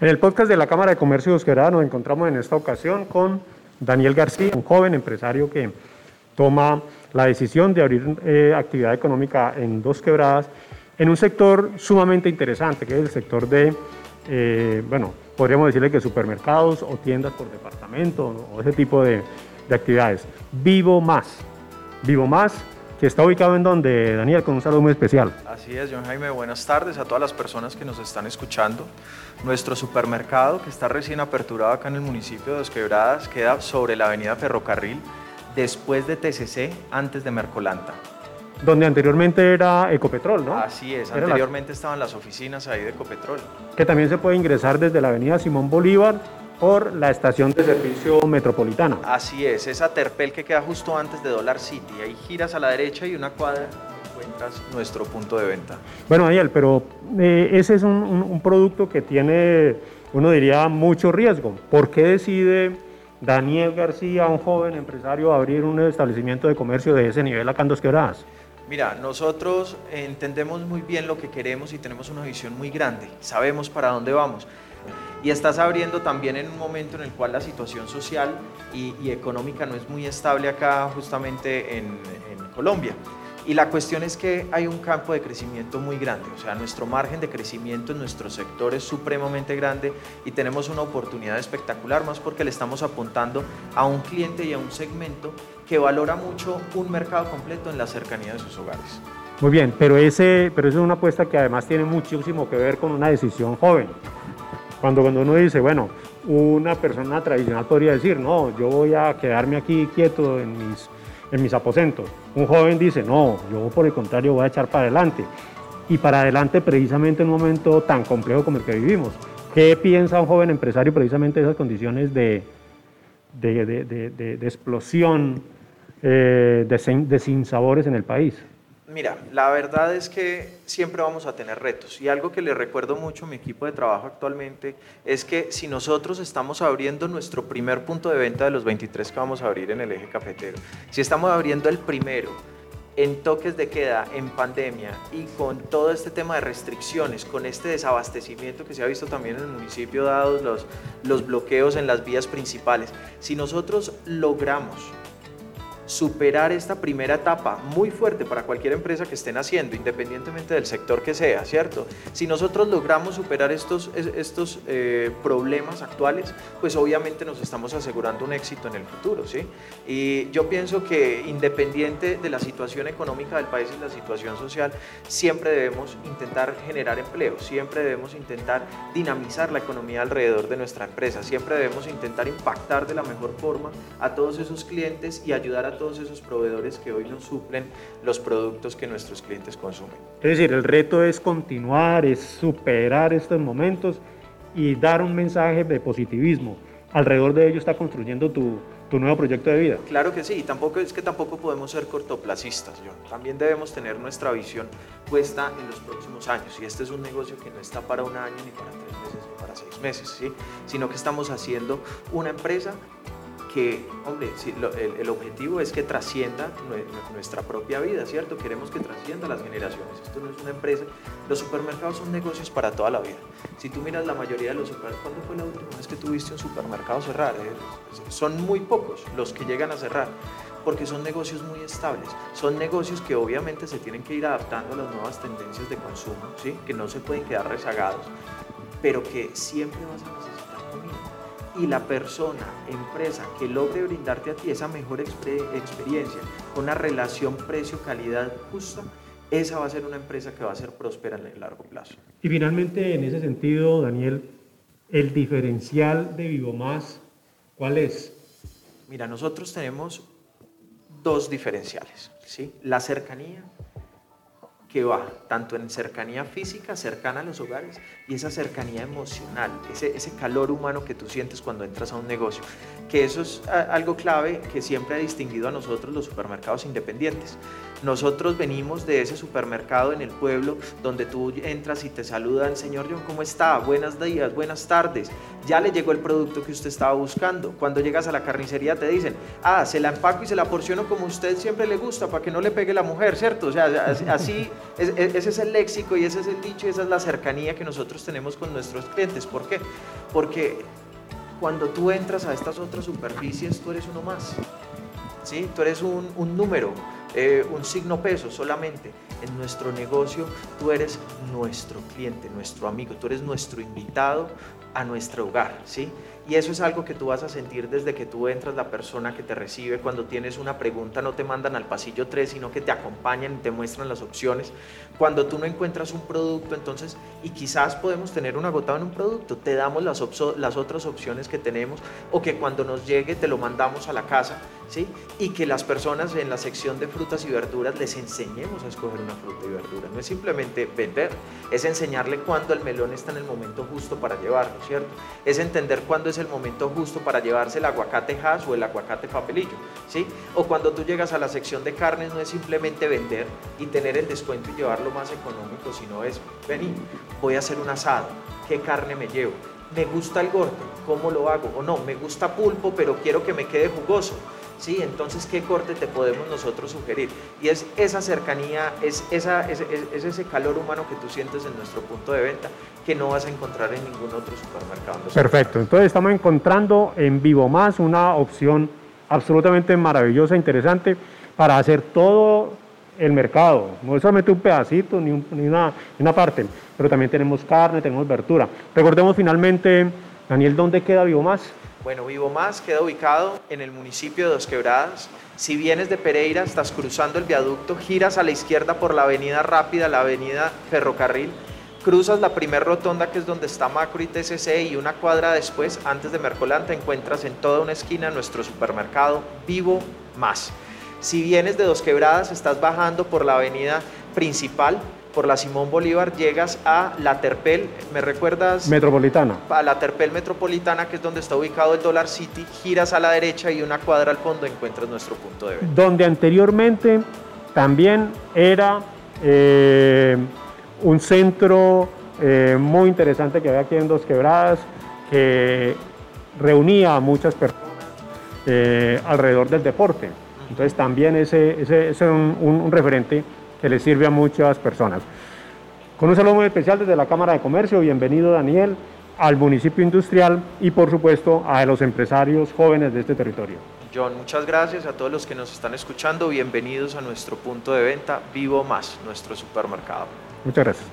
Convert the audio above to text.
En el podcast de la Cámara de Comercio de Bosquerada nos encontramos en esta ocasión con Daniel García, un joven empresario que toma la decisión de abrir eh, actividad económica en Dos Quebradas en un sector sumamente interesante, que es el sector de, eh, bueno, podríamos decirle que supermercados o tiendas por departamento o ese tipo de, de actividades. Vivo Más. Vivo Más que está ubicado en donde, Daniel, con un saludo muy especial. Así es, John Jaime, buenas tardes a todas las personas que nos están escuchando. Nuestro supermercado, que está recién aperturado acá en el municipio de Dos Quebradas, queda sobre la avenida Ferrocarril, después de TCC, antes de Mercolanta. Donde anteriormente era Ecopetrol, ¿no? Así es, anteriormente estaban las oficinas ahí de Ecopetrol. Que también se puede ingresar desde la avenida Simón Bolívar por la estación de servicio metropolitana. Así es, esa terpel que queda justo antes de Dollar City. Ahí giras a la derecha y una cuadra encuentras nuestro punto de venta. Bueno, Daniel, pero eh, ese es un, producto que tiene, uno diría, mucho riesgo. ¿Por qué decide Daniel García, un joven empresario, abrir un establecimiento de comercio de ese nivel acá en Dos Quebradas? Mira, nosotros entendemos muy bien lo que queremos y tenemos una visión muy grande. Sabemos para dónde vamos y estás abriendo también en un momento en el cual la situación social y, económica no es muy estable acá justamente en, Colombia. Y la cuestión es que hay un campo de crecimiento muy grande, o sea, nuestro margen de crecimiento en nuestro sector es supremamente grande y tenemos una oportunidad espectacular, más porque le estamos apuntando a un cliente y a un segmento que valora mucho un mercado completo en la cercanía de sus hogares. Muy bien, pero, ese, pero eso es una apuesta que además tiene muchísimo que ver con una decisión joven. Cuando, cuando uno dice, bueno, una persona tradicional podría decir, no, yo voy a quedarme aquí quieto en mis, en mis aposentos. Un joven dice, no, yo por el contrario voy a echar para adelante. Y para adelante precisamente en un momento tan complejo como el que vivimos. ¿Qué piensa un joven empresario precisamente de esas condiciones de, de, de, de explosión, eh, de sinsabores en el país? Mira, la verdad es que siempre vamos a tener retos y algo que le recuerdo mucho a mi equipo de trabajo actualmente es que si nosotros estamos abriendo nuestro primer punto de venta de los 23 que vamos a abrir en el eje cafetero, si estamos abriendo el primero en toques de queda, en pandemia y con todo este tema de restricciones, con este desabastecimiento que se ha visto también en el municipio dados los, los bloqueos en las vías principales, si nosotros logramos superar esta primera etapa muy fuerte para cualquier empresa que estén haciendo, independientemente del sector que sea, ¿cierto? Si nosotros logramos superar estos, estos eh, problemas actuales, pues obviamente nos estamos asegurando un éxito en el futuro, ¿sí? Y yo pienso que independiente de la situación económica del país y la situación social, siempre debemos intentar generar empleo, siempre debemos intentar dinamizar la economía alrededor de nuestra empresa, siempre debemos intentar impactar de la mejor forma a todos esos clientes y ayudar a todos esos proveedores que hoy nos suplen los productos que nuestros clientes consumen. Es decir, el reto es continuar, es superar estos momentos y dar un mensaje de positivismo. Alrededor de ello está construyendo tu, tu nuevo proyecto de vida. Claro que sí, tampoco es que tampoco podemos ser cortoplacistas, John. También debemos tener nuestra visión puesta en los próximos años. Y este es un negocio que no está para un año, ni para tres meses, ni para seis meses, ¿sí? sino que estamos haciendo una empresa que, hombre, el, objetivo es que trascienda nuestra propia vida, ¿cierto? Queremos que trascienda las generaciones. Esto no es una empresa. Los supermercados son negocios para toda la vida. Si tú miras la mayoría de los supermercados, ¿cuándo fue la última vez que tuviste un supermercado cerrar? Eh, son muy pocos los que llegan a cerrar porque son negocios muy estables, son negocios que obviamente se tienen que ir adaptando a las nuevas tendencias de consumo, ¿sí? que no se pueden quedar rezagados, pero que siempre vas a necesitar comida y la persona, empresa que logre brindarte a ti esa mejor experiencia, con una relación precio-calidad justa, esa va a ser una empresa que va a ser próspera en el largo plazo. Y finalmente, en ese sentido, Daniel, el diferencial de Vivo Más, ¿cuál es? Mira, nosotros tenemos dos diferenciales, ¿sí? La cercanía que va tanto en cercanía física, cercana a los hogares, y esa cercanía emocional, ese, ese calor humano que tú sientes cuando entras a un negocio, que eso es algo clave que siempre ha distinguido a nosotros los supermercados independientes. Nosotros venimos de ese supermercado en el pueblo donde tú entras y te saludan, señor John, ¿cómo está? Buenos días, buenas tardes. Ya le llegó el producto que usted estaba buscando. Cuando llegas a la carnicería te dicen, ah, se la empaco y se la porciono como usted siempre le gusta para que no le pegue la mujer, ¿cierto? O sea, así, ese es el léxico y ese es el dicho y esa es la cercanía que nosotros tenemos con nuestros clientes. ¿Por qué? Porque cuando tú entras a estas otras superficies, tú eres uno más. ¿sí? Tú eres un, número, eh, un signo peso solamente. En nuestro negocio tú eres nuestro cliente, nuestro amigo, tú eres nuestro invitado a nuestro hogar, ¿sí? Y eso es algo que tú vas a sentir desde que tú entras, la persona que te recibe, cuando tienes una pregunta no te mandan al pasillo 3, sino que te acompañan y te muestran las opciones. Cuando tú no encuentras un producto, entonces, y quizás podemos tener un agotado en un producto, te damos las, las otras opciones que tenemos o que cuando nos llegue te lo mandamos a la casa, Y que las personas en la sección de frutas y verduras les enseñemos a escoger una fruta y verdura. No es simplemente vender, es enseñarle cuándo el melón está en el momento justo para llevarlo, ¿cierto? Es entender cuándo es el momento justo para llevarse el aguacate hash o el aguacate papelillo, ¿sí? O cuando tú llegas a la sección de carnes no es simplemente vender y tener el descuento y llevarlo más económico, sino es, vení, voy a hacer un asado, ¿qué carne me llevo? Me gusta el corte, ¿cómo lo hago? O no, me gusta pulpo, pero quiero que me quede jugoso. ¿Sí? Entonces, ¿qué corte te podemos nosotros sugerir? Y es esa cercanía, es, esa, es, ese calor humano que tú sientes en nuestro punto de venta que no vas a encontrar en ningún otro supermercado. Perfecto, entonces estamos encontrando en Vivo Más una opción absolutamente maravillosa, interesante para hacer todo el mercado, no solamente un pedacito ni, ni, una, una, parte, pero también tenemos carne, tenemos verdura. Recordemos finalmente, Daniel, ¿dónde queda Vivo Más? Bueno, Vivo Más queda ubicado en el municipio de Dos Quebradas. Si vienes de Pereira, estás cruzando el viaducto, giras a la izquierda por la avenida Rápida, la avenida Ferrocarril, cruzas la primer rotonda que es donde está Macro y TCC y una cuadra después, antes de Mercolán, encuentras en toda una esquina nuestro supermercado Vivo Más. Si vienes de Dos Quebradas, estás bajando por la avenida principal, por la Simón Bolívar, llegas a la Terpel, ¿me recuerdas? Metropolitana. A la Terpel Metropolitana, que es donde está ubicado el Dollar City, giras a la derecha y una cuadra al fondo encuentras nuestro punto de venta. Donde anteriormente también era eh, un centro eh, muy interesante que había aquí en Dos Quebradas, que reunía a muchas personas eh, alrededor del deporte. Entonces también ese, ese, es un, un, referente que le sirve a muchas personas. Con un saludo muy especial desde la Cámara de Comercio, bienvenido Daniel al municipio industrial y por supuesto a los empresarios jóvenes de este territorio. John, muchas gracias a todos los que nos están escuchando, bienvenidos a nuestro punto de venta Vivo Más, nuestro supermercado. Muchas gracias.